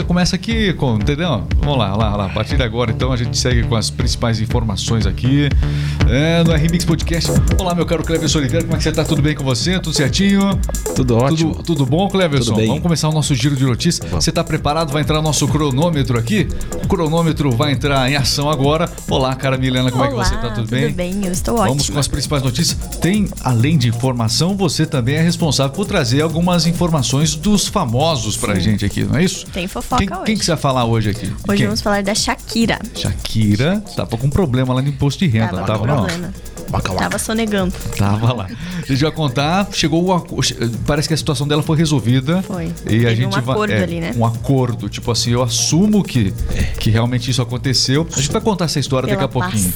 já começa aqui, com, entendeu? Vamos lá, lá, lá. A partir de agora, então, a gente segue com as principais informações aqui é, no RMix Podcast. Olá, meu caro Cleverson Oliveira, como é que você tá? Tudo bem com você? Tudo certinho? Tudo ótimo. Tudo, tudo bom, Cleverson? Tudo bem. Vamos começar o nosso giro de notícias. Você tá preparado? Vai entrar o nosso cronômetro aqui? O cronômetro vai entrar em ação agora. Olá, cara Milena, como Olá, é que você tá? Tudo bem? Tudo bem, eu estou Vamos ótima. com as principais notícias. Tem, além de informação, você também é responsável por trazer algumas informações dos famosos pra gente aqui, não é isso? Tem fofoca Quem, hoje. quem que você vai falar hoje aqui? Hoje Quem? vamos falar da Shakira. Shakira tava com problema lá no imposto de renda, Tava com tava não? problema. Waka, waka. Tava sonegando. Tava lá. A gente vai contar, chegou o parece que a situação dela foi resolvida. Foi. E a Teve gente um vai acordo é, ali, né? um acordo, tipo assim, eu assumo que que realmente isso aconteceu. A gente vai contar essa história Pela daqui a paz. pouquinho.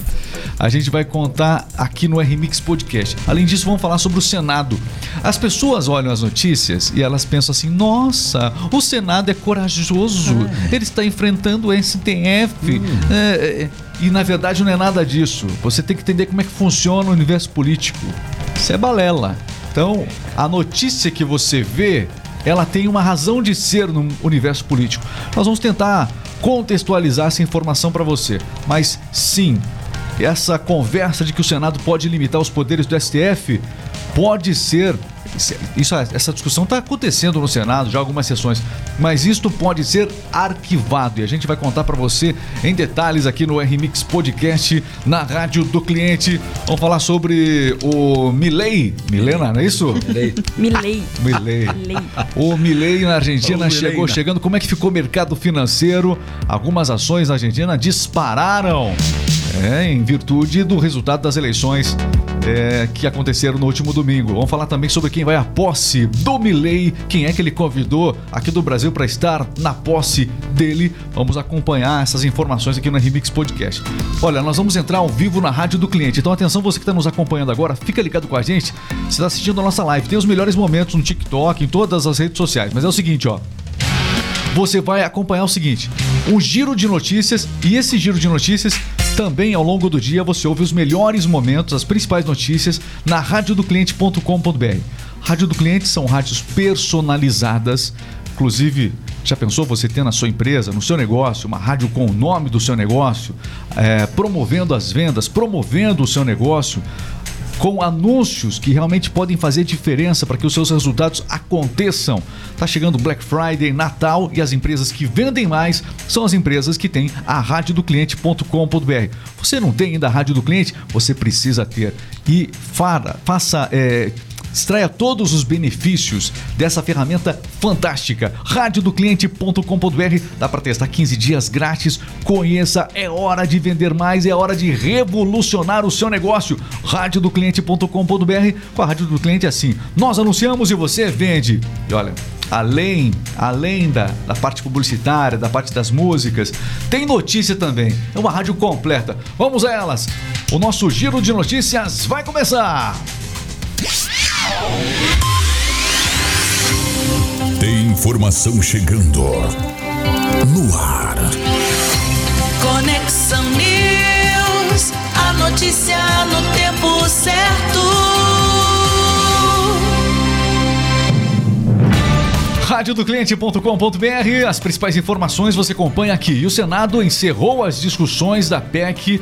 A gente vai contar aqui no RMix Podcast. Além disso, vamos falar sobre o Senado. As pessoas olham as notícias e elas pensam assim: "Nossa, o Senado é corajoso. Ele está enfrentando o STF". É, é, e na verdade não é nada disso. Você tem que entender como é que funciona o universo político. Isso é balela. Então, a notícia que você vê, ela tem uma razão de ser no universo político. Nós vamos tentar contextualizar essa informação para você. Mas sim, essa conversa de que o Senado pode limitar os poderes do STF pode ser. Isso, essa discussão está acontecendo no Senado já algumas sessões, mas isto pode ser arquivado e a gente vai contar para você em detalhes aqui no RMix Podcast na rádio do cliente. Vamos falar sobre o Milley, Milena, não é isso? Milei. Milley. Milei. O Milley na Argentina Ô, chegou né? chegando. Como é que ficou o mercado financeiro? Algumas ações na Argentina dispararam. É, em virtude do resultado das eleições é, que aconteceram no último domingo. Vamos falar também sobre quem vai à posse do Milley, quem é que ele convidou aqui do Brasil para estar na posse dele. Vamos acompanhar essas informações aqui no Remix Podcast. Olha, nós vamos entrar ao vivo na rádio do cliente. Então atenção, você que está nos acompanhando agora, fica ligado com a gente. Você está assistindo a nossa live. Tem os melhores momentos no TikTok, em todas as redes sociais. Mas é o seguinte, ó você vai acompanhar o seguinte: um giro de notícias e esse giro de notícias também ao longo do dia você ouve os melhores momentos, as principais notícias na radiodocliente.com.br. Rádio do Cliente são rádios personalizadas, inclusive já pensou você ter na sua empresa, no seu negócio, uma rádio com o nome do seu negócio, é, promovendo as vendas, promovendo o seu negócio, com anúncios que realmente podem fazer diferença para que os seus resultados aconteçam. Tá chegando Black Friday, Natal e as empresas que vendem mais são as empresas que têm a radiodocliente.com.br. Você não tem ainda a rádio do cliente? Você precisa ter e fara, faça é, Extraia todos os benefícios dessa ferramenta fantástica. Radiodocliente.com.br dá para testar 15 dias grátis. Conheça, é hora de vender mais, é hora de revolucionar o seu negócio. Radiodocliente.com.br com a Rádio do Cliente é assim. Nós anunciamos e você vende. E olha, além, além da, da parte publicitária, da parte das músicas, tem notícia também. É uma rádio completa. Vamos a elas. O nosso giro de notícias vai começar. Tem informação chegando no ar. Conexão News, a notícia no tempo certo. radiodocliente.com.br As principais informações você acompanha aqui. E o Senado encerrou as discussões da PEC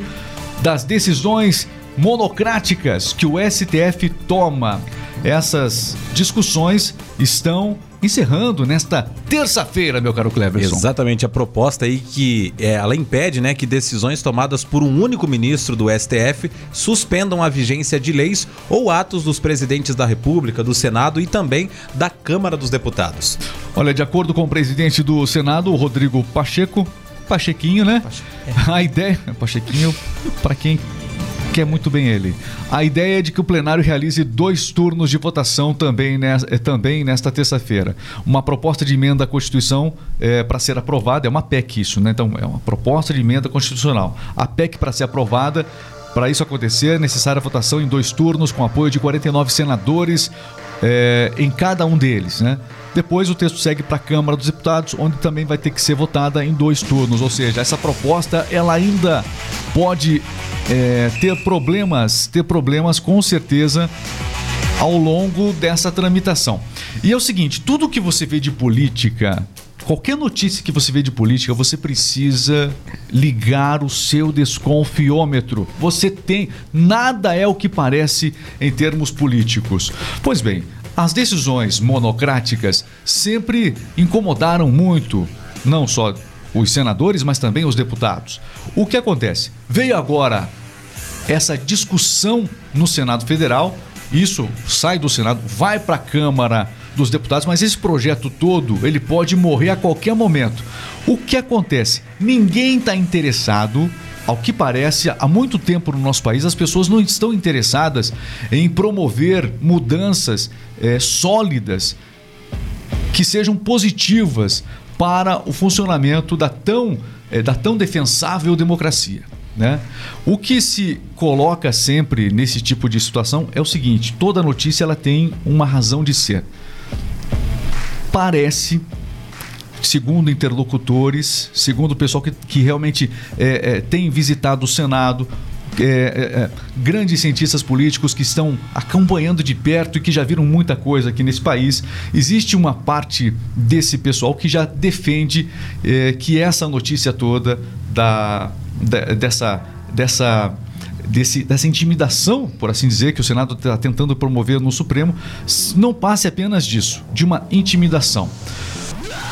das decisões monocráticas que o STF toma. Essas discussões estão encerrando nesta terça-feira, meu caro Cleverson. Exatamente, a proposta aí que é, ela impede né, que decisões tomadas por um único ministro do STF suspendam a vigência de leis ou atos dos presidentes da República, do Senado e também da Câmara dos Deputados. Olha, de acordo com o presidente do Senado, o Rodrigo Pacheco, Pachequinho, né? A ideia, Pachequinho, para quem quer muito bem ele. A ideia é de que o plenário realize dois turnos de votação também, eh, também nesta terça-feira. Uma proposta de emenda à Constituição para ser aprovada, é uma PEC isso, né? Então, é uma proposta de emenda constitucional. A PEC para ser aprovada, para isso acontecer, é necessária a votação em dois turnos com apoio de 49 senadores eh, em cada um deles, né? Depois o texto segue para a Câmara dos Deputados, onde também vai ter que ser votada em dois turnos. Ou seja, essa proposta ela ainda pode é, ter problemas, ter problemas com certeza ao longo dessa tramitação. E é o seguinte, tudo que você vê de política qualquer notícia que você vê de política, você precisa ligar o seu desconfiômetro. Você tem. Nada é o que parece em termos políticos. Pois bem, as decisões monocráticas sempre incomodaram muito, não só os senadores, mas também os deputados. O que acontece? Veio agora essa discussão no Senado Federal, isso sai do Senado, vai para a Câmara dos Deputados, mas esse projeto todo, ele pode morrer a qualquer momento. O que acontece? Ninguém está interessado ao que parece, há muito tempo no nosso país, as pessoas não estão interessadas em promover mudanças eh, sólidas que sejam positivas para o funcionamento da tão, eh, da tão defensável democracia. Né? O que se coloca sempre nesse tipo de situação é o seguinte: toda notícia ela tem uma razão de ser. Parece, segundo interlocutores, segundo o pessoal que, que realmente é, é, tem visitado o Senado, é, é, é, grandes cientistas políticos que estão acompanhando de perto e que já viram muita coisa aqui nesse país. Existe uma parte desse pessoal que já defende é, que essa notícia toda da, da- dessa, dessa, desse, dessa intimidação, por assim dizer, que o Senado está tentando promover no Supremo, não passe apenas disso, de uma intimidação.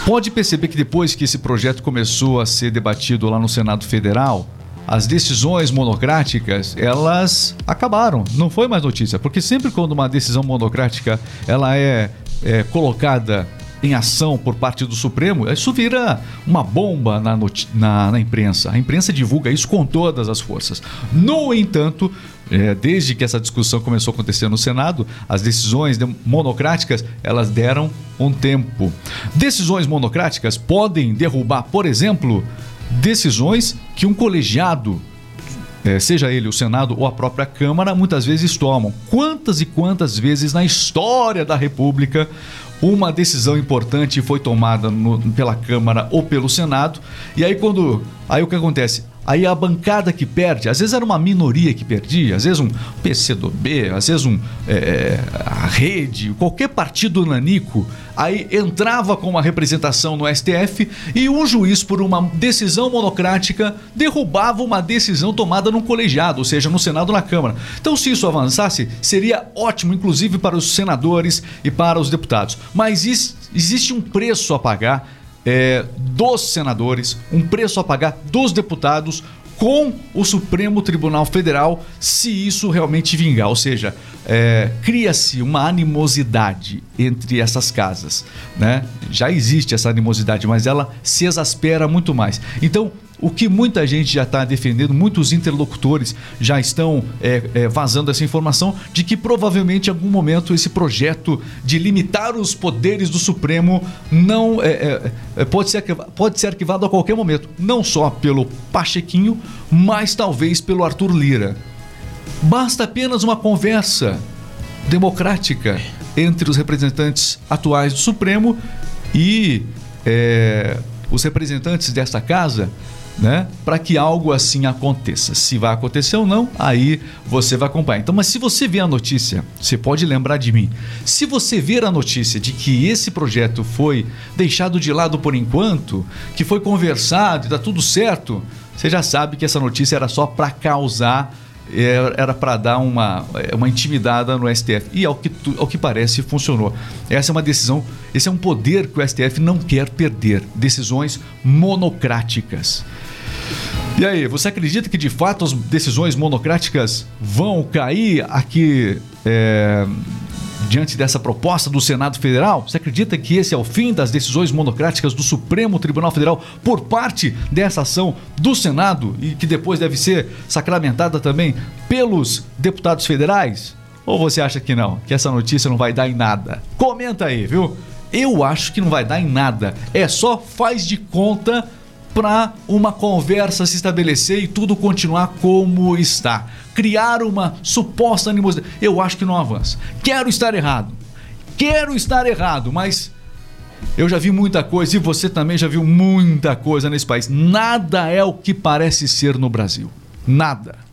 Pode perceber que depois que esse projeto começou a ser debatido lá no Senado Federal, as decisões monocráticas, elas acabaram. Não foi mais notícia, porque sempre quando uma decisão monocrática ela é, é colocada em ação por parte do Supremo, isso vira uma bomba na, na, na imprensa. A imprensa divulga isso com todas as forças. No entanto, é, desde que essa discussão começou a acontecer no Senado, as decisões de- monocráticas elas deram um tempo. Decisões monocráticas podem derrubar, por exemplo, decisões que um colegiado eh, seja ele o Senado ou a própria Câmara, muitas vezes tomam. Quantas e quantas vezes na história da República uma decisão importante foi tomada no- pela Câmara ou pelo Senado, e aí quando. Aí o que acontece? Aí a bancada que perde, às vezes era uma minoria que perdia, às vezes um PCdoB, às vezes um eh, a rede, qualquer partido nanico, aí entrava com uma representação no STF e um juiz, por uma decisão monocrática, derrubava uma decisão tomada num colegiado, ou seja, no Senado ou na Câmara. Então, se isso avançasse, seria ótimo, inclusive para os senadores e para os deputados. Mas is- existe um preço a pagar é, dos senadores, um preço a pagar dos deputados com o Supremo Tribunal Federal, se isso realmente vingar. Ou seja, é, cria-se uma animosidade entre essas casas. Né? Já existe essa animosidade, mas ela se exaspera muito mais. Então, o que muita gente já está defendendo, muitos interlocutores já estão é, é, vazando essa informação de que provavelmente em algum momento esse projeto de limitar os poderes do Supremo não é, é, é, pode, ser, pode ser arquivado a qualquer momento, não só pelo Pachequinho, mas talvez pelo Arthur Lira. Basta apenas uma conversa democrática entre os representantes atuais do Supremo e é, os representantes desta casa, né, para que algo assim aconteça. Se vai acontecer ou não, aí você vai acompanhar. Então, mas se você vê a notícia, você pode lembrar de mim. Se você ver a notícia de que esse projeto foi deixado de lado por enquanto, que foi conversado e tá tudo certo, você já sabe que essa notícia era só para causar é, era para dar uma, é, uma intimidada no STF. E ao que, ao que parece, funcionou. Essa é uma decisão, esse é um poder que o STF não quer perder. Decisões monocráticas. E aí, você acredita que de fato as decisões monocráticas vão cair aqui é, diante dessa proposta do Senado Federal? Você acredita que esse é o fim das decisões monocráticas do Supremo Tribunal Federal por parte dessa ação do Senado e que depois deve ser sacramentada também pelos deputados federais? Ou você acha que não? Que essa notícia não vai dar em nada? Comenta aí, viu? Eu acho que não vai dar em nada. É só faz de conta para uma conversa se estabelecer e tudo continuar como está. Criar uma suposta animosidade. Eu acho que não avança. Quero estar errado. Quero estar errado, mas eu já vi muita coisa e você também já viu muita coisa nesse país. Nada é o que parece ser no Brasil. Nada.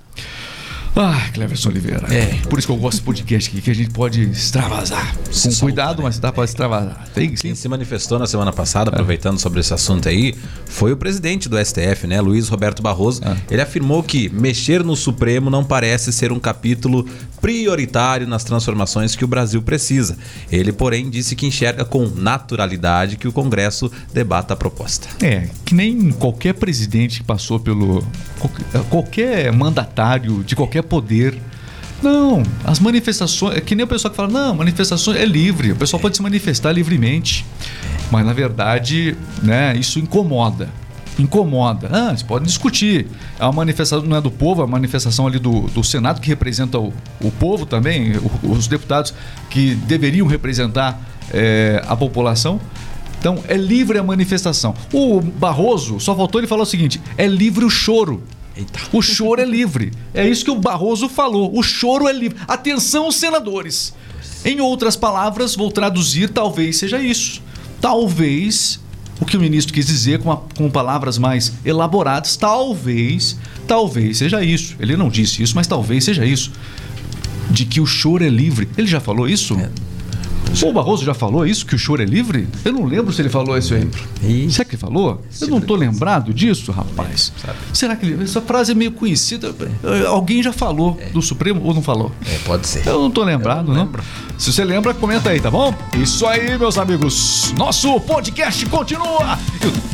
Ah, Cleverson Oliveira. É. Por isso que eu gosto desse podcast aqui, que a gente pode extravasar. Com soltar, cuidado, né? mas dá pra extravasar. Tem. Quem se manifestou na semana passada, aproveitando sobre esse assunto aí, foi o presidente do STF, né, Luiz Roberto Barroso. Ele afirmou que mexer no Supremo não parece ser um capítulo prioritário nas transformações que o Brasil precisa. Ele, porém, disse que enxerga com naturalidade que o Congresso debata a proposta. É, que nem qualquer presidente que passou pelo. Qualquer mandatário de qualquer poder. Não, as manifestações. É que nem o pessoal que fala, não, manifestações é livre, o pessoal pode se manifestar livremente. Mas na verdade, né, isso incomoda. Incomoda. Ah, você pode discutir. É uma manifestação, não é do povo, é uma manifestação ali do, do Senado que representa o, o povo também, o- os deputados que deveriam representar é, a população. Então, é livre a manifestação. O Barroso, só faltou ele falar o seguinte: é livre o choro. Eita. O choro é livre. É isso que o Barroso falou. O choro é livre. Atenção, senadores. Em outras palavras, vou traduzir, talvez seja isso. Talvez o que o ministro quis dizer com, a- com palavras mais elaboradas, talvez, talvez seja isso. Ele não disse isso, mas talvez seja isso. De que o choro é livre. Ele já falou isso? O Barroso já falou isso, que o choro é livre? Eu não lembro se ele falou isso aí. Será que ele falou? Eu não tô lembrado disso, rapaz. Será que ele... Essa frase é meio conhecida. Alguém já falou do Supremo ou não falou? É, pode ser. Eu não tô lembrado, não. Se você lembra, comenta aí, tá bom? Isso aí, meus amigos. Nosso podcast continua.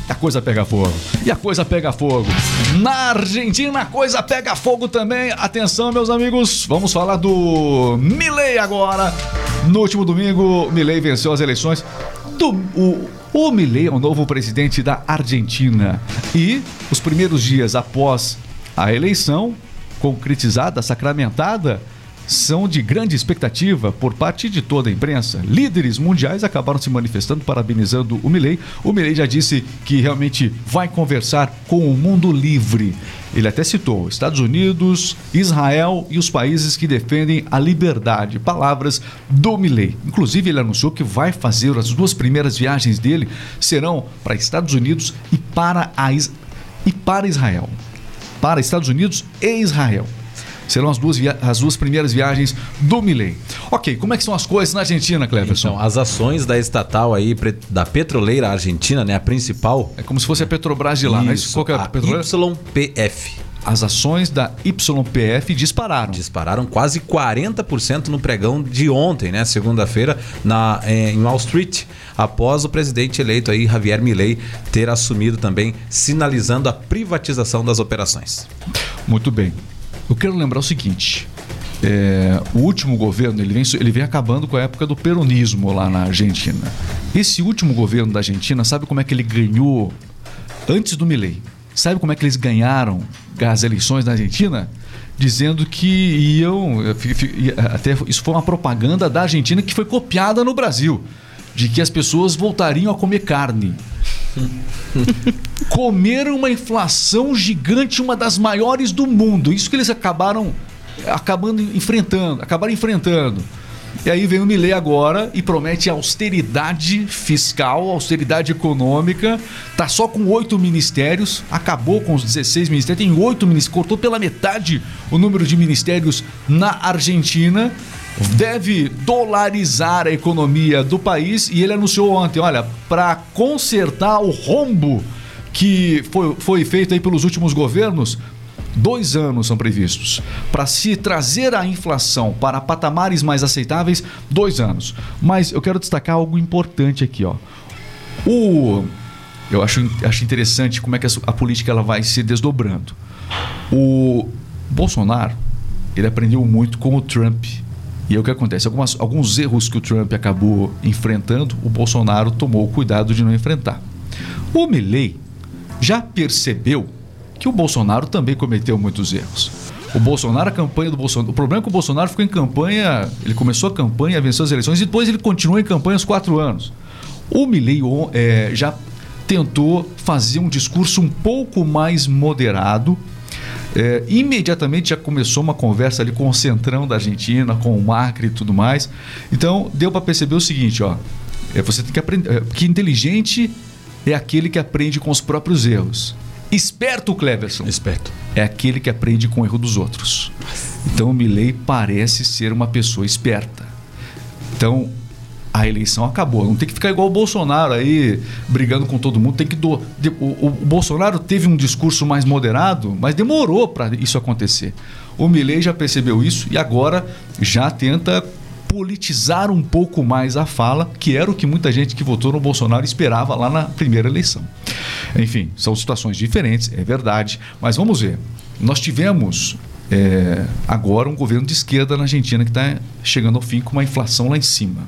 E a coisa pega fogo. E a coisa pega fogo. Na Argentina, a coisa pega fogo também. Atenção, meus amigos. Vamos falar do Milley agora. No último domingo, Milley venceu as eleições. Do, o, o Milley é o novo presidente da Argentina. E os primeiros dias após a eleição, concretizada, sacramentada, são de grande expectativa por parte de toda a imprensa. Líderes mundiais acabaram se manifestando, parabenizando o Milley. O Milley já disse que realmente vai conversar com o mundo livre. Ele até citou Estados Unidos, Israel e os países que defendem a liberdade. Palavras do Milley. Inclusive, ele anunciou que vai fazer as duas primeiras viagens dele serão para Estados Unidos e para, a Is- e para Israel para Estados Unidos e Israel. Serão as duas, as duas primeiras viagens do Milley. Ok, como é que são as coisas na Argentina, Cleverson? Então, as ações da estatal aí, da petroleira argentina, né, a principal, é como se fosse a Petrobras de lá, né? Isso, Qual que é a a petroleira? YPF. As ações da YPF dispararam. Dispararam quase 40% no pregão de ontem, né? Segunda-feira, na, eh, em Wall Street, após o presidente eleito aí, Javier Milei, ter assumido também, sinalizando a privatização das operações. Muito bem. Eu quero lembrar o seguinte: é, o último governo ele vem, ele vem acabando com a época do peronismo lá na Argentina. Esse último governo da Argentina, sabe como é que ele ganhou antes do Milei? Sabe como é que eles ganharam as eleições na Argentina? Dizendo que iam. fi- Até isso foi uma propaganda da Argentina que foi copiada no Brasil. De que as pessoas voltariam a comer carne comeram uma inflação gigante, uma das maiores do mundo. Isso que eles acabaram acabando enfrentando, acabaram enfrentando. E aí vem o Milley agora e promete austeridade fiscal, austeridade econômica. Tá só com oito ministérios, acabou com os 16 ministérios, tem oito ministérios, cortou pela metade o número de ministérios na Argentina. Deve dolarizar a economia do país e ele anunciou ontem, olha, para consertar o rombo que foi, foi feito aí pelos últimos governos, dois anos são previstos. Para se trazer a inflação para patamares mais aceitáveis, dois anos. Mas eu quero destacar algo importante aqui, ó. O eu acho, acho interessante como é que a, a política ela vai se desdobrando. O Bolsonaro, ele aprendeu muito com o Trump. E aí o que acontece? Algumas, alguns erros que o Trump acabou enfrentando, o Bolsonaro tomou o cuidado de não enfrentar. O Milley já percebeu que o Bolsonaro também cometeu muitos erros. O Bolsonaro, a campanha do Bolsonaro. O problema é que o Bolsonaro ficou em campanha. Ele começou a campanha, venceu as eleições e depois ele continuou em campanha os quatro anos. O Milley é, já tentou fazer um discurso um pouco mais moderado. É, imediatamente já começou uma conversa ali com o centrão da Argentina, com o Macri e tudo mais. Então deu para perceber o seguinte, ó, é, você tem que aprender, é, que inteligente é aquele que aprende com os próprios erros. Esperto, Cleverson, Esperto. é aquele que aprende com o erro dos outros. Então o Milley parece ser uma pessoa esperta. Então a eleição acabou. Não tem que ficar igual o Bolsonaro aí brigando com todo mundo. Tem que do... o- o Bolsonaro teve um discurso mais moderado, mas demorou para isso acontecer. O Milley já percebeu isso e agora já tenta politizar um pouco mais a fala, que era o que muita gente que votou no Bolsonaro esperava lá na primeira eleição. Enfim, são situações diferentes, é verdade, mas vamos ver. Nós tivemos é, agora um governo de esquerda na Argentina que está chegando ao fim com uma inflação lá em cima.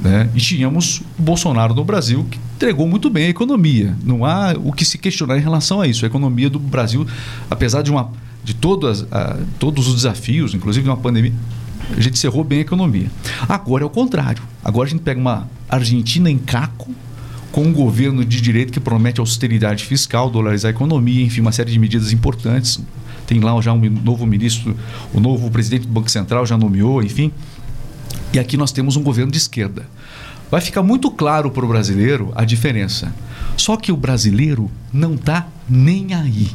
Né? E tínhamos o Bolsonaro no Brasil que entregou muito bem a economia. Não há o que se questionar em relação a isso. A economia do Brasil, apesar de, uma, de todas, todos os desafios, inclusive uma pandemia, a gente cerrou bem a economia. Agora é o contrário. Agora a gente pega uma Argentina em caco, com um governo de direito que promete austeridade fiscal, dolarizar a economia, enfim, uma série de medidas importantes. Tem lá já um novo ministro, o novo presidente do Banco Central já nomeou, enfim. E aqui nós temos um governo de esquerda. Vai ficar muito claro para o brasileiro a diferença. Só que o brasileiro não está nem aí.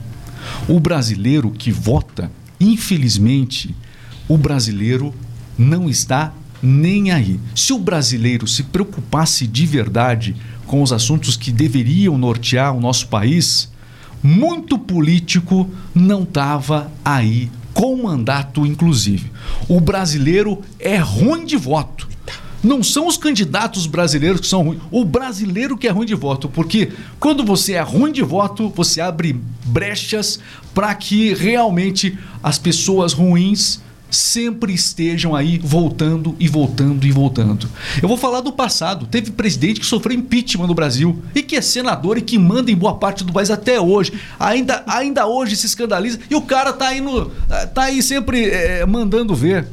O brasileiro que vota, infelizmente, o brasileiro não está nem aí. Se o brasileiro se preocupasse de verdade com os assuntos que deveriam nortear o nosso país, muito político não estava aí com mandato, inclusive. O brasileiro é ruim de voto. Não são os candidatos brasileiros que são ruins, o brasileiro que é ruim de voto, porque quando você é ruim de voto, você abre brechas para que realmente as pessoas ruins sempre estejam aí voltando e voltando e voltando. Eu vou falar do passado. Teve presidente que sofreu impeachment no Brasil e que é senador e que manda em boa parte do país até hoje. Ainda, ainda hoje se escandaliza e o cara tá aí, no, tá aí sempre eh, mandando ver.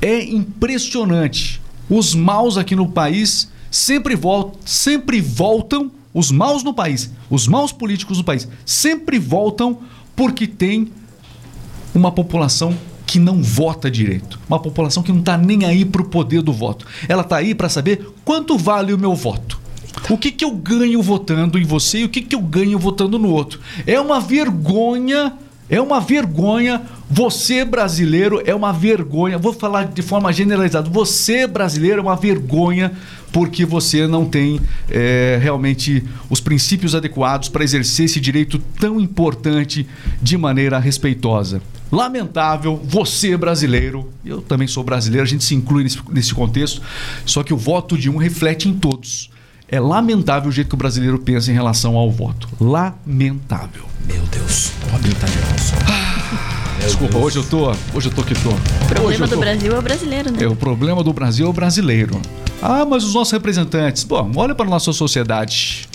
É impressionante. Os maus aqui no país sempre voltam, sempre voltam, os maus no país, os maus políticos no país, sempre voltam porque tem uma população que não vota direito, uma população que não está nem aí para o poder do voto. Ela está aí para saber quanto vale o meu voto. O que, que eu ganho votando em você e o que, que eu ganho votando no outro. É uma vergonha, é uma vergonha. Você, brasileiro, é uma vergonha. Vou falar de forma generalizada. Você, brasileiro, é uma vergonha porque você não tem é, realmente os princípios adequados para exercer esse direito tão importante de maneira respeitosa. Lamentável, você brasileiro, eu também sou brasileiro, a gente se inclui nesse, nesse contexto, só que o voto de um reflete em todos. É lamentável o jeito que o brasileiro pensa em relação ao voto. Lamentável. Meu Deus. Robin tá nervoso. Desculpa, hoje eu tô, hoje eu tô que tô. O problema tô- do Brasil é o brasileiro, né? É, o problema do Brasil é o brasileiro. Ah, mas os nossos representantes. Bom, olha para nossa sociedade.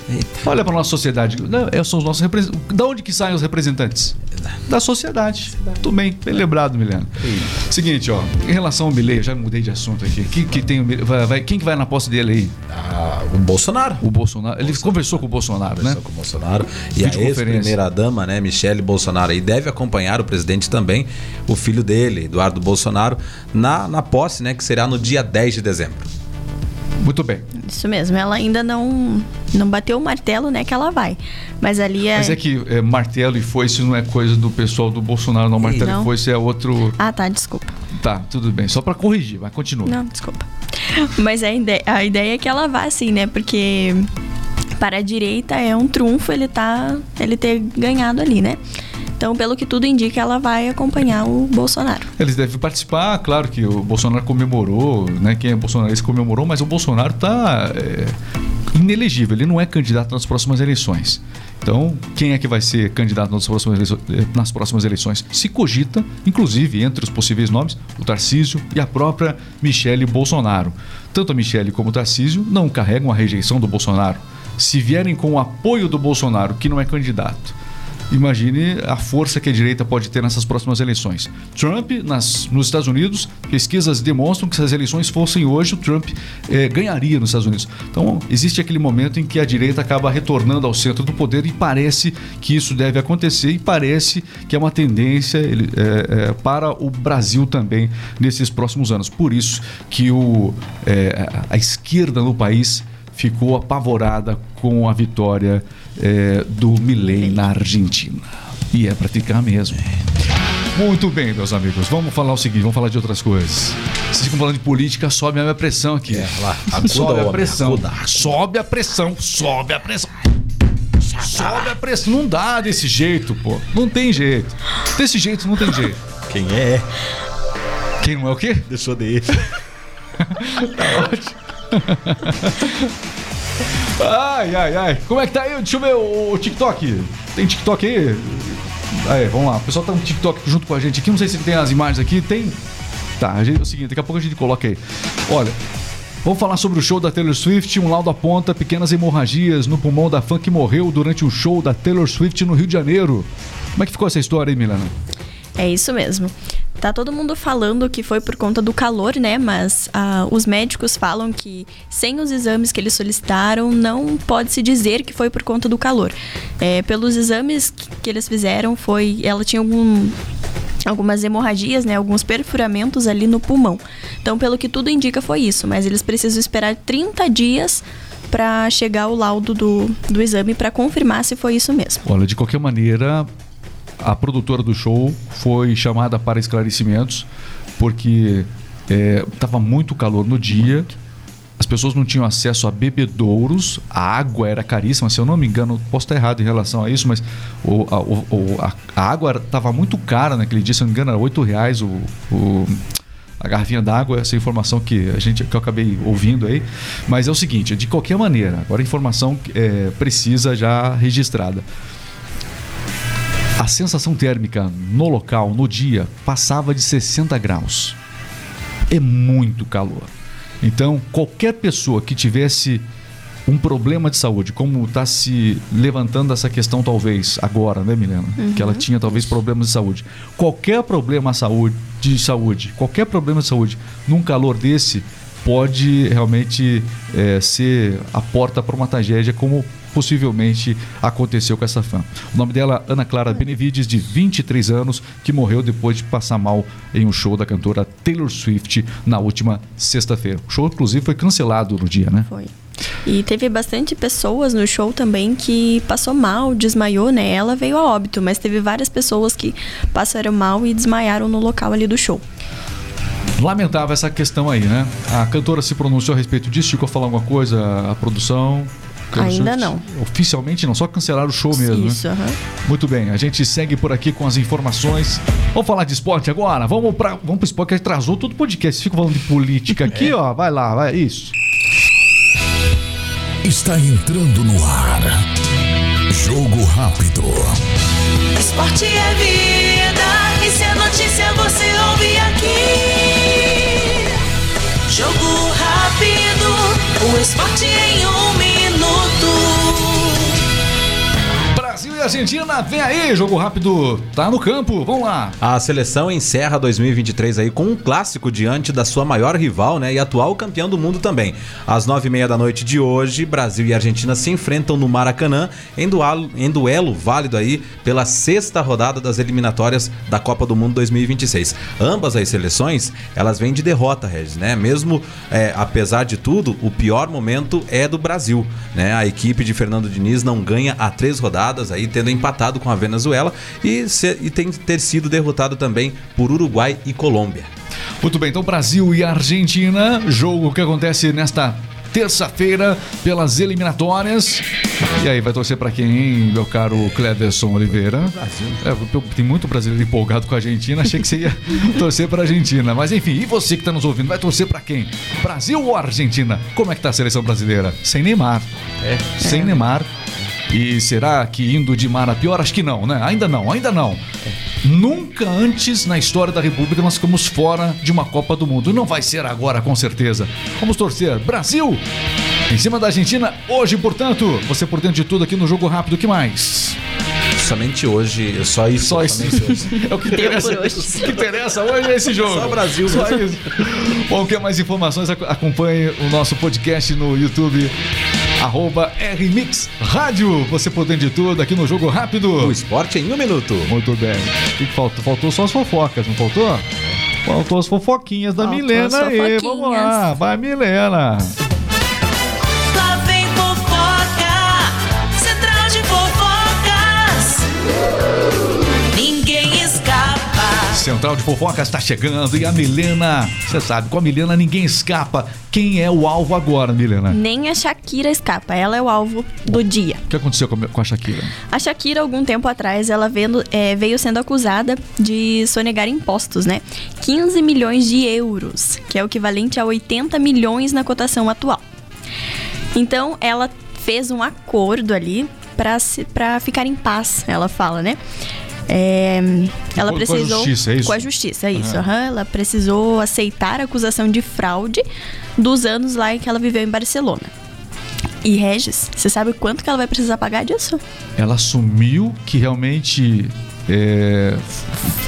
Olha para nossa sociedade. Não, são os nossos representantes. Da onde que saem os representantes? Da sociedade. Tudo bem, bem lembrado, Milena. Seguinte, ó, em relação ao Milei, eu já mudei de assunto aqui. Quem que tem vai, vai- quem que vai na posse dele aí? Ah, o Bolsonaro. O Bolsonaro. Ele conversou com o Bolsonaro, né? Conversou com o Bolsonaro. E a ex-primeira-dama, né, Michele Bolsonaro, e deve acompanhar o presidente também, o filho dele, Eduardo Bolsonaro, na, na posse, né, que será no dia 10 de dezembro. Muito bem. Isso mesmo, ela ainda não não bateu o martelo, né, que ela vai. Mas ali é... Mas é que é, martelo e foice não é coisa do pessoal do Bolsonaro, não. Martelo Não. e foice é outro. Ah, tá, desculpa. Tá, tudo bem. Só para corrigir, mas continua. Não, desculpa. Mas a ideia, a ideia é que ela vá assim, né? Porque para a direita é um trunfo ele tá ele ter ganhado ali, né? Então, pelo que tudo indica, ela vai acompanhar o Bolsonaro. Eles devem participar, claro que o Bolsonaro comemorou, né? Quem é bolsonarista comemorou, mas o Bolsonaro está inelegível, ele não é candidato nas próximas eleições. Então, quem é que vai ser candidato nas próximas, eleições, eh, nas próximas eleições? Se cogita, inclusive, entre os possíveis nomes, o Tarcísio e a própria Michele Bolsonaro. Tanto a Michele como o Tarcísio não carregam a rejeição do Bolsonaro. Se vierem com o apoio do Bolsonaro, que não é candidato, Imagine a força que a direita pode ter nessas próximas eleições. Trump, nas, nos Estados Unidos, pesquisas demonstram que se as eleições fossem hoje, o Trump eh, ganharia nos Estados Unidos. Então, existe aquele momento em que a direita acaba retornando ao centro do poder e parece que isso deve acontecer e parece que é uma tendência ele, eh, eh, para o Brasil também nesses próximos anos. Por isso que o, eh, a esquerda no país ficou apavorada com a vitória é, do Milei na Argentina. E é pra ficar mesmo. Muito bem, meus amigos. Vamos falar o seguinte, vamos falar de outras coisas. Vocês ficam falando de política, sobe a minha pressão aqui. É, lá, acuda, sobe a pressão. acuda. Sobe a pressão, sobe a pressão. Sobe a pressão. Não dá desse jeito, pô. Não tem jeito. Desse jeito não tem jeito. Quem é? Quem não é o quê? Deixou de ir. Ai, ai, ai. Como é que tá aí? Deixa eu ver o, TikTok. Tem TikTok aí? Aí, vamos lá. O pessoal tá no TikTok junto com a gente aqui. Não sei se tem as imagens aqui. Tem? Tá, gente- é o seguinte, daqui a pouco a gente coloca aí. Olha, vamos falar sobre o show da Taylor Swift. Um laudo aponta pequenas hemorragias no pulmão da fã que morreu durante o show da Taylor Swift no Rio de Janeiro. Como é que ficou essa história aí, Milana? É isso mesmo. Tá todo mundo falando que foi por conta do calor, né? Mas ah, os médicos falam que sem os exames que eles solicitaram, não pode se dizer que foi por conta do calor. É, pelos exames que- que eles fizeram, foi. Ela tinha algum algumas hemorragias, né, alguns perfuramentos ali no pulmão. Então, pelo que tudo indica, foi isso. Mas eles precisam esperar 30 dias para chegar o laudo do, do exame para confirmar se foi isso mesmo. Olha, de qualquer maneira, a produtora do show foi chamada para esclarecimentos, porque estava muito calor no dia, as pessoas não tinham acesso a bebedouros, a água era caríssima, se eu não me engano, posso estar errado em relação a isso, mas o- a, o- a- a água estava muito cara naquele dia, se eu não me engano, era 8 reais o- o, a garrafinha d'água, essa informação que a gente que eu acabei ouvindo aí. Mas é o seguinte, de qualquer maneira, agora a informação é, precisa já registrada. A sensação térmica no local, no dia, passava de 60 graus. É muito calor. Então, qualquer pessoa que tivesse um problema de saúde, como está se levantando essa questão talvez agora, né, Milena? Que ela tinha talvez problemas de saúde. Qualquer problema saúde, de saúde, qualquer problema de saúde, num calor desse, pode realmente eh, ser a porta para uma tragédia, como possivelmente aconteceu com essa fã. O nome dela, Ana Clara Benevides, de 23 anos, que morreu depois de passar mal em um show da cantora Taylor Swift na última sexta-feira. O show, inclusive, foi cancelado no dia, né? Foi. E teve bastante pessoas no show também que passou mal, desmaiou, né? Ela veio a óbito, mas teve várias pessoas que passaram mal e desmaiaram no local ali do show. Lamentável essa questão aí, né? A cantora se pronunciou a respeito disso, chegou a falar alguma coisa, a produção? Ainda não. Oficialmente não, só cancelaram o show mesmo, Isso, né? aham. Muito bem, a gente segue por aqui com as informações. Vamos falar de esporte agora? Vamos para vamos pro esporte que atrasou todo o podcast. Fica falando de política aqui, ó. Vai lá, vai. Isso. Está entrando no ar. Jogo rápido. Esporte é vida, e se é notícia você ouve aqui. Jogo rápido, o esporte em um minuto. Brasil e Argentina, vem aí, jogo rápido. Tá no campo, vamos lá. A seleção encerra 2023 aí com um clássico diante da sua maior rival, né? E atual campeão do mundo também. Às nove e meia da noite de hoje, Brasil e Argentina se enfrentam no Maracanã em duelo, em duelo válido aí pela sexta rodada das eliminatórias da Copa do Mundo 2026. Ambas as seleções, elas vêm de derrota, Regis, né? Mesmo é, apesar de tudo, o pior momento é do Brasil, né? A equipe de Fernando Diniz não ganha há três rodadas aí, tendo empatado com a Venezuela e, se- e tem ter sido derrotado também por Uruguai e Colômbia. Muito bem, então Brasil e Argentina, jogo que acontece nesta terça-feira pelas eliminatórias. E aí, vai torcer pra quem, hein, meu caro Cleverson Oliveira? Brasil. tem muito brasileiro empolgado com a Argentina, achei que você ia torcer pra Argentina. Mas enfim, e você que tá nos ouvindo, vai torcer pra quem? Brasil ou Argentina? Como é que tá a seleção brasileira? Sem Neymar. É. Sem Neymar. E será que indo de mar a pior? Acho que não, né? Ainda não, ainda não. Nunca antes na história da República nós ficamos fora de uma Copa do Mundo. Não vai ser agora, com certeza. Vamos torcer. Brasil! Em cima da Argentina, hoje, portanto, você por dentro de tudo aqui no Jogo Rápido, o que mais? Somente hoje, só isso. Só isso. hoje. É o que interessa. hoje. O que interessa hoje é esse jogo. Só Brasil, Só né? isso. Bom, quer mais informações? Ac- Acompanhe o nosso podcast no YouTube. Arroba RMix Rádio. Você por dentro de tudo aqui no Jogo Rápido. O esporte em um minuto. Muito bem. O que que faltou? Faltou só as fofocas, não faltou? Faltou as fofoquinhas da Faltou Milena aí. Vamos lá. Vai, Milena. Central de Fofocas está chegando e a Milena, você sabe, com a Milena ninguém escapa. Quem é o alvo agora, Milena? Nem a Shakira escapa, ela é o alvo do dia. O que aconteceu com a- Shakira? A Shakira, algum tempo atrás, ela vendo- é, veio sendo acusada de sonegar impostos, né? 15 milhões de euros, que é o equivalente a 80 milhões na cotação atual. Então, ela fez um acordo ali pra ficar em paz, ela fala, né? É, ela Com- com a precisou. justiça, é isso? Com a justiça, é isso. aham. Ela precisou aceitar a acusação de fraude dos anos lá em que ela viveu em Barcelona. E Regis, você sabe quanto que ela vai precisar pagar disso? Ela assumiu que realmente é,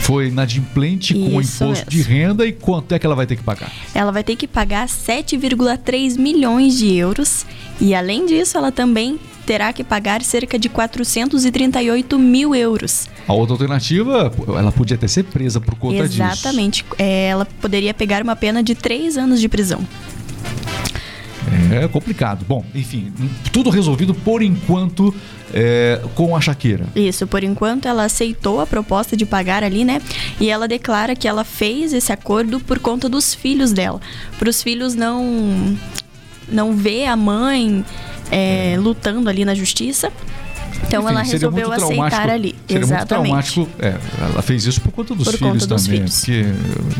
foi inadimplente com o imposto de mesmo. renda e quanto é que ela vai ter que pagar? ela vai ter que pagar 7,3 milhões de euros e, além disso, ela também terá que pagar cerca de 438 mil euros. A outra alternativa, ela podia até ser presa por conta disso. Exatamente. É, ela poderia pegar uma pena de 3 anos de prisão. É complicado. Bom, enfim, tudo resolvido por enquanto é, com a Shakira. Isso, por enquanto ela aceitou a proposta de pagar ali, né? E ela declara que ela fez esse acordo por conta dos filhos dela. Para os filhos não não ver a mãe é, lutando ali na justiça. Então Enfim, ela resolveu aceitar ali. Seria Exatamente. muito traumático. É, ela fez isso por conta dos Por filhos conta dos também. filhos. Porque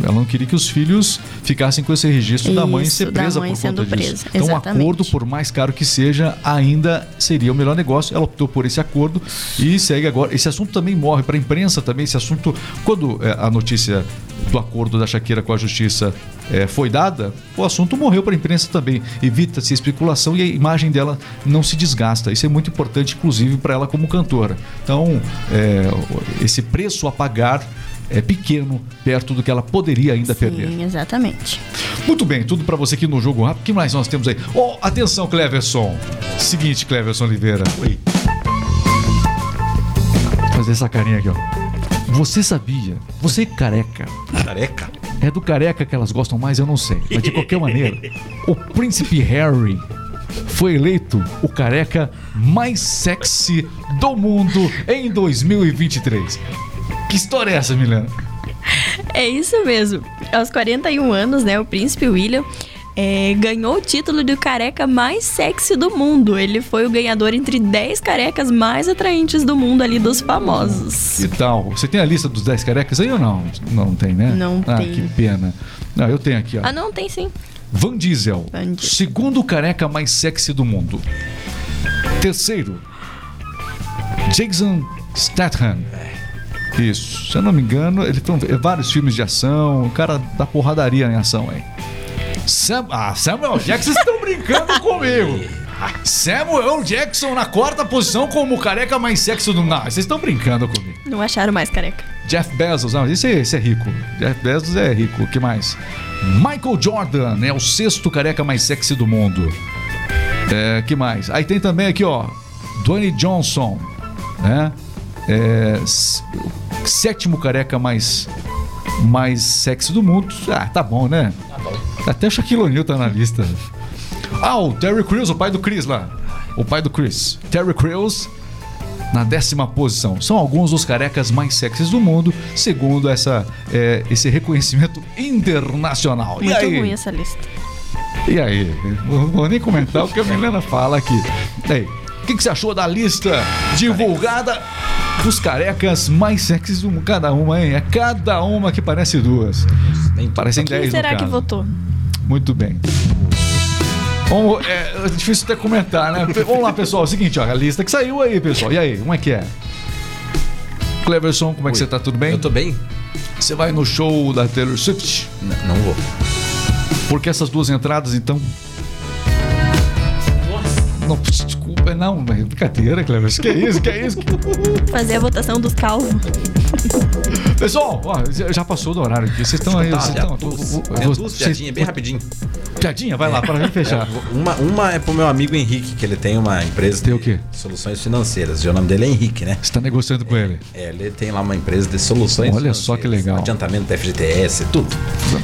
ela não queria que os filhos ficassem com esse registro da mãe Isso, ser presa mãe por conta disso. presa, Então, um exatamente. acordo, por mais caro que seja, ainda seria o melhor negócio. Ela optou por esse acordo e segue agora. Esse assunto também morre para a imprensa também. Esse assunto, quando é, a notícia do acordo da Shakira com a justiça é, foi dada, o assunto morreu para a imprensa também. Evita-se a especulação e a imagem dela não se desgasta. Isso é muito importante, inclusive, para ela como cantora. Então, é, esse preço a pagar é pequeno perto do que ela poderia ainda perder. Sim, exatamente. Muito bem, tudo para você aqui no Jogo Rápido. O que mais nós temos aí? Oh, atenção, Cleverson. Seguinte, Cleverson Oliveira. Oi. Fazer essa carinha aqui, ó. Você sabia? Você careca. Careca? É do careca que elas gostam mais, eu não sei. Mas de qualquer maneira, o príncipe Harry foi eleito o careca mais sexy do mundo em 2023. Que história é essa, Milena? É isso mesmo. Aos 41 anos, né, o príncipe William é, ganhou o título de careca mais sexy do mundo. Ele foi o ganhador entre 10 carecas mais atraentes do mundo ali dos famosos. Que tal? Você tem a lista dos 10 carecas aí ou não? Não tem, né? Não ah, tem. que pena. Não, eu tenho aqui, ó. Ah, não, tem sim. Van Diesel, Van Diesel. segundo careca mais sexy do mundo. Terceiro, Jason Statham. Isso, se eu não me engano, ele tem vários filmes de ação, o cara dá porradaria em ação aí. Sam, ah, Samuel Jackson, vocês estão brincando comigo. Samuel Jackson na quarta posição como o careca mais sexy do mundo. Não, vocês estão brincando comigo. Não acharam mais careca. Jeff Bezos, não, esse, é- esse é rico. Jeff Bezos é rico. O que mais? Michael Jordan é o sexto careca mais sexy do mundo. É, que mais? Aí tem também aqui, ó, Dwayne Johnson, né? É, sétimo careca mais mais sexy do mundo. Ah, tá bom, né? Até o Shaquille O'Neal tá na lista. Ah, o Terry Crews, o pai do Chris lá. O pai do Chris. Terry Crews na décima posição. São alguns dos carecas mais sexys do mundo, segundo essa, é, esse reconhecimento internacional. e Muito aí? ruim essa lista. E aí? Não vou nem comentar o que a Milena fala aqui. E aí? O que, que você achou da lista divulgada dos carecas mais sexys do mundo? Cada uma, hein? É cada uma que parece duas. Parecem Quem dez será no que votou? Muito bem. Vamos, é, é difícil até comentar, né? Vamos lá, pessoal. É o seguinte, ó, a lista que saiu aí, pessoal. E aí, como é que é? Cleverson, como é que você tá? Tudo bem? Eu tô bem? Você vai no show da Taylor Swift? N- não vou. Porque essas duas entradas, então. Não, desculpa, não, é brincadeira, Cleverson. Que isso, que é isso? Fazer a votação dos calvos. Pessoal, ó, já passou do horário aqui. Vocês estão aí. Tá, Vocês estão. duas, piadinhas bem rapidinho. Piadinha, vai lá, para a gente fechar. É, uma, uma é pro meu amigo Henrique, que ele tem uma empresa Tem o de quê? soluções financeiras. E o nome dele é Henrique, né? Você tá negociando com ele. É, ele tem lá uma empresa de soluções Olha só que legal. Adiantamento da FGTS, tudo.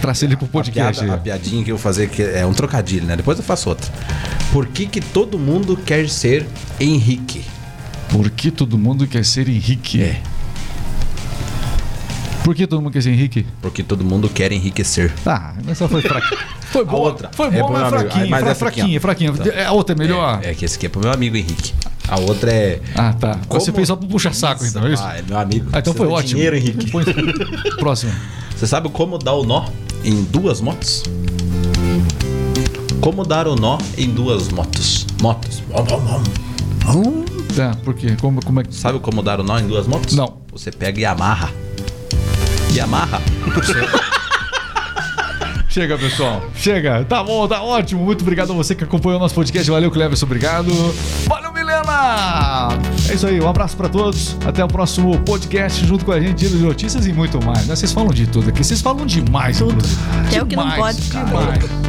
Traz ele pro A, podcast piada, a piadinha que eu vou fazer que é um trocadilho, né? Depois eu faço outra. Por que que todo mundo quer ser Henrique? Por que todo mundo quer ser Henrique? É. Por que todo mundo quer ser Henrique? Porque todo mundo quer enriquecer. Tá, essa foi fraquinha. Foi boa. outra. Foi É boa, mas fraquinha. Mas aqui, ó. fraquinha, fraquinha. A outra é melhor? É que esse aqui é pro meu amigo Henrique. A outra é. Ah, tá. Você Como- fez só pro puxa-saco, então, é isso? Ah, é meu amigo. Ah, então foi Precisa de ótimo. Dinheiro, Henrique. Põe- Próximo. Você sabe como dar o nó em duas motos? Como dar o nó em duas motos? Motos. Tá, por quê? Como, como é que. Sabe como dar o nó em duas motos? Não. Você pega e amarra. E amarra. Chega, pessoal. Chega. Tá bom, tá ótimo. Muito obrigado a você que acompanhou o nosso podcast. Valeu, Cleverson. Obrigado. Valeu, Milena! É isso aí. Um abraço pra todos. Até o próximo podcast junto com a gente, Giro de Notícias e muito mais. né? Vocês falam de tudo aqui. Vocês falam demais, Tudo. inclusive. Até o que não pode. Demais.